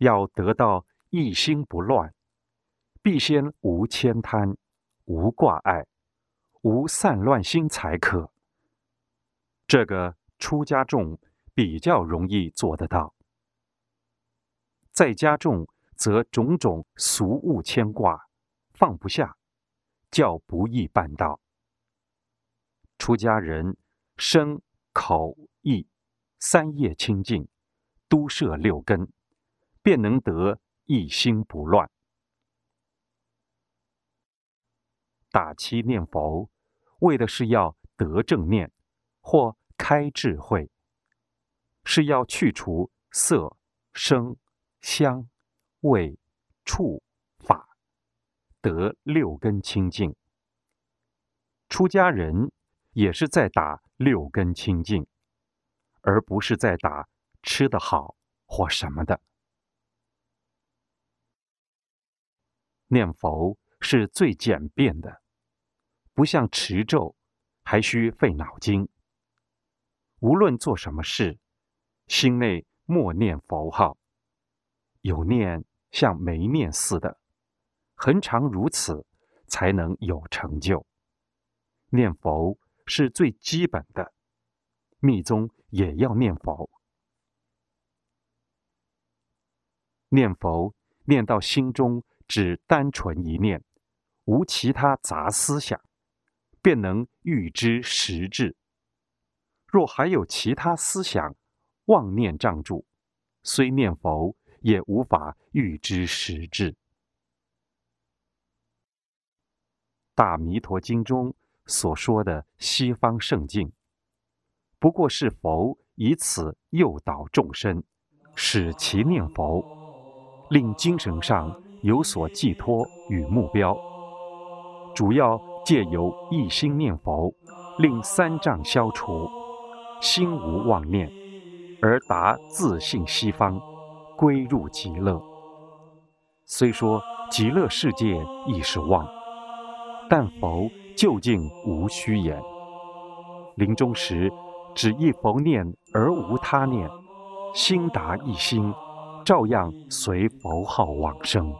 要得到一心不乱，必先无牵贪，无挂碍，无散乱心才可。这个出家众比较容易做得到，在家众则种种俗物牵挂，放不下，较不易办到。出家人身口意三业清净，都摄六根，便能得一心不乱。打七念佛，为的是要得正念，或开智慧，是要去除色、声、香、味、触、法，得六根清净。出家人也是在打六根清净，而不是在打吃得好或什么的。念佛是最简便的，不像持咒，还需费脑筋。无论做什么事，心内默念佛号，有念像没念似的，恒常如此，才能有成就。念佛是最基本的，密宗也要念佛。念佛念到心中只单纯一念，无其他杂思想，便能预知实质。若还有其他思想、妄念障住，虽念佛也无法预知实质。《大弥陀经》中所说的西方圣境，不过是佛以此诱导众生，使其念佛，令精神上有所寄托与目标。主要借由一心念佛，令三障消除。心无妄念，而达自信西方，归入极乐。虽说极乐世界亦是妄，但佛究竟无虚言。临终时，只一佛念而无他念，心达一心，照样随佛号往生。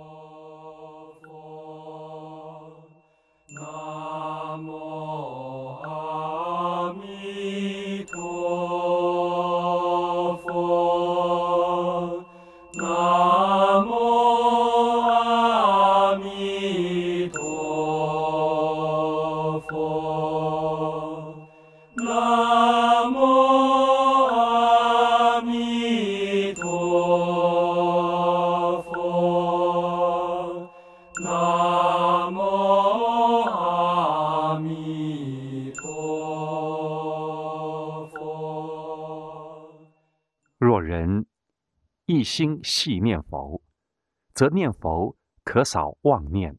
若人一心系念佛，则念佛可扫妄念，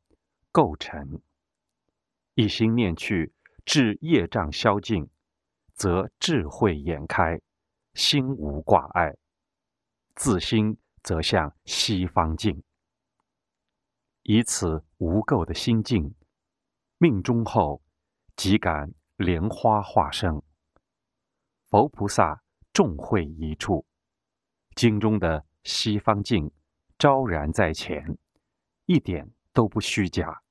构成；一心念去，至业障消尽，则智慧眼开，心无挂碍，自心则向西方境。以此无垢的心境，命中后即感莲花化生，佛菩萨众会一处。经中的。西方境昭然在前，一点都不虚假，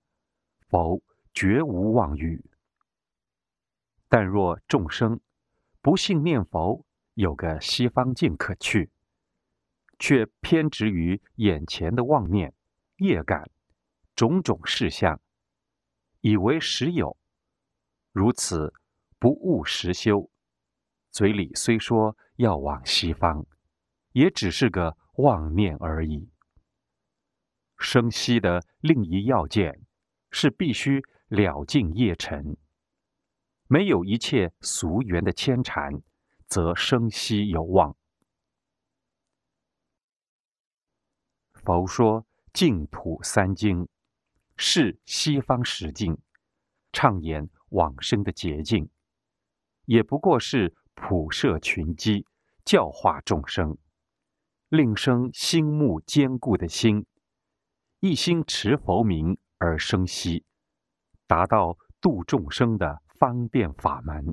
否绝无妄语。但若众生不信念佛，有个西方境可去，却偏执于眼前的妄念、业感、种种事项，以为实有，如此不务实修，嘴里虽说要往西方，也只是个。妄念而已。生息的另一要件是必须了尽业尘，没有一切俗缘的牵缠，则生息有望。佛说净土三经，是西方十境，畅言往生的捷径，也不过是普摄群机，教化众生。令生心目坚固的心，一心持佛名而生息，达到度众生的方便法门。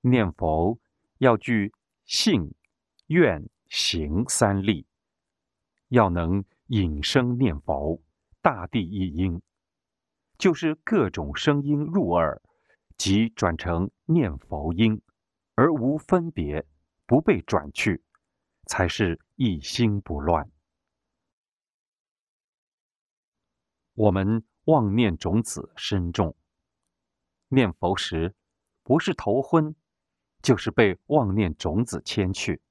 念佛要具信、愿、行三力，要能引声念佛，大地一音，就是各种声音入耳，即转成念佛音，而无分别，不被转去，才是一心不乱。我们妄念种子深重，念佛时不是头昏，就是被妄念种子牵去，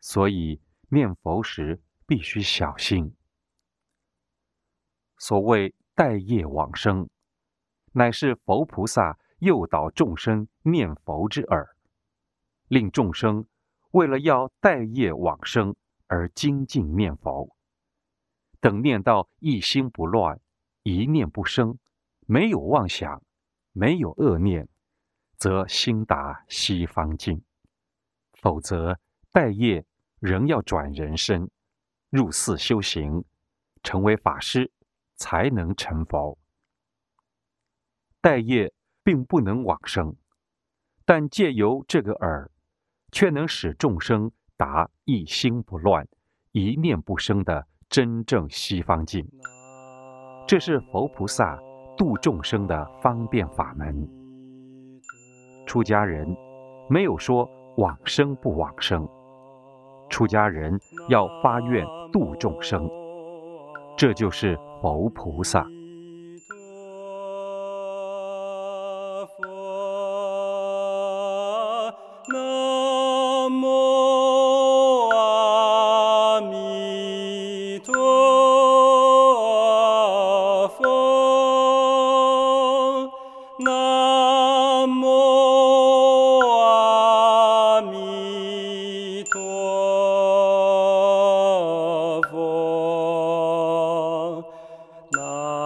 所以念佛时必须小心。所谓待业往生，乃是佛菩萨诱导众生念佛之耳，令众生为了要待业往生而精进念佛。等念到一心不乱，一念不生，没有妄想，没有恶念，则心达西方境；否则待业仍要转人身，入寺修行，成为法师，才能成佛。待业并不能往生，但借由这个耳，却能使众生达一心不乱，一念不生的。真正西方境，这是佛菩萨度众生的方便法门。出家人没有说往生不往生，出家人要发愿度众生，这就是佛菩萨。南。